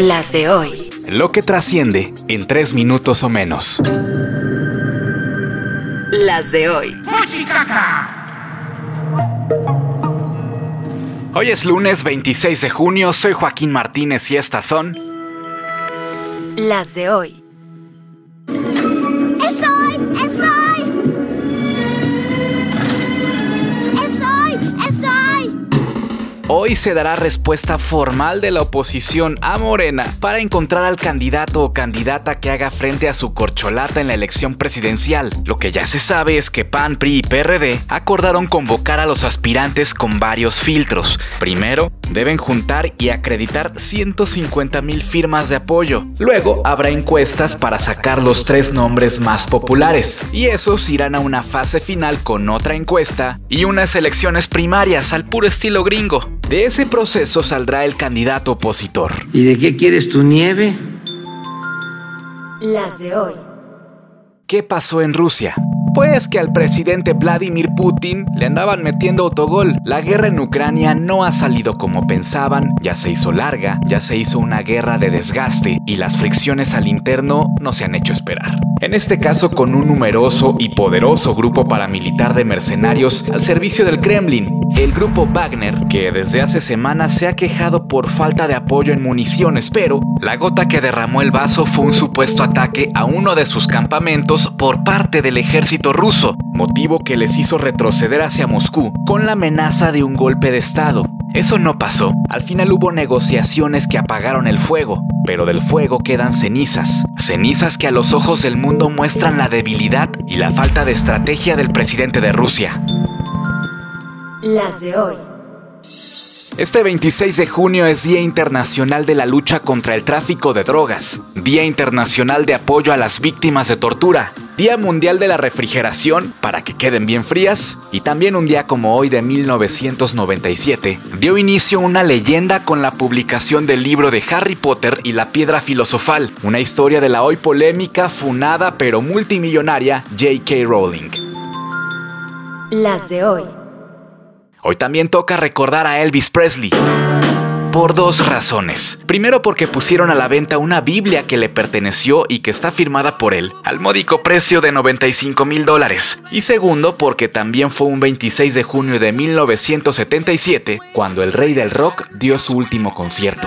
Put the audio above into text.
Las de hoy. Lo que trasciende en tres minutos o menos. Las de hoy. Hoy es lunes 26 de junio, soy Joaquín Martínez y estas son Las de hoy. Hoy se dará respuesta formal de la oposición a Morena para encontrar al candidato o candidata que haga frente a su corcholata en la elección presidencial. Lo que ya se sabe es que PAN, PRI y PRD acordaron convocar a los aspirantes con varios filtros. Primero, deben juntar y acreditar 150 mil firmas de apoyo. Luego, habrá encuestas para sacar los tres nombres más populares. Y esos irán a una fase final con otra encuesta y unas elecciones primarias al puro estilo gringo. De ese proceso saldrá el candidato opositor. ¿Y de qué quieres tu nieve? Las de hoy. ¿Qué pasó en Rusia? Pues que al presidente Vladimir Putin le andaban metiendo autogol. La guerra en Ucrania no ha salido como pensaban, ya se hizo larga, ya se hizo una guerra de desgaste y las fricciones al interno no se han hecho esperar. En este caso con un numeroso y poderoso grupo paramilitar de mercenarios al servicio del Kremlin, el grupo Wagner, que desde hace semanas se ha quejado por falta de apoyo en municiones, pero la gota que derramó el vaso fue un supuesto ataque a uno de sus campamentos por parte del ejército ruso, motivo que les hizo retroceder hacia Moscú con la amenaza de un golpe de Estado. Eso no pasó. Al final hubo negociaciones que apagaron el fuego, pero del fuego quedan cenizas. Cenizas que a los ojos del mundo muestran la debilidad y la falta de estrategia del presidente de Rusia. Las de hoy. Este 26 de junio es Día Internacional de la Lucha contra el Tráfico de Drogas, Día Internacional de Apoyo a las Víctimas de Tortura, Día Mundial de la Refrigeración para que queden bien frías y también un día como hoy de 1997 dio inicio una leyenda con la publicación del libro de Harry Potter y la Piedra Filosofal, una historia de la hoy polémica, funada pero multimillonaria J.K. Rowling. Las de hoy. Hoy también toca recordar a Elvis Presley. Por dos razones. Primero porque pusieron a la venta una Biblia que le perteneció y que está firmada por él, al módico precio de 95 mil dólares. Y segundo porque también fue un 26 de junio de 1977 cuando el rey del rock dio su último concierto.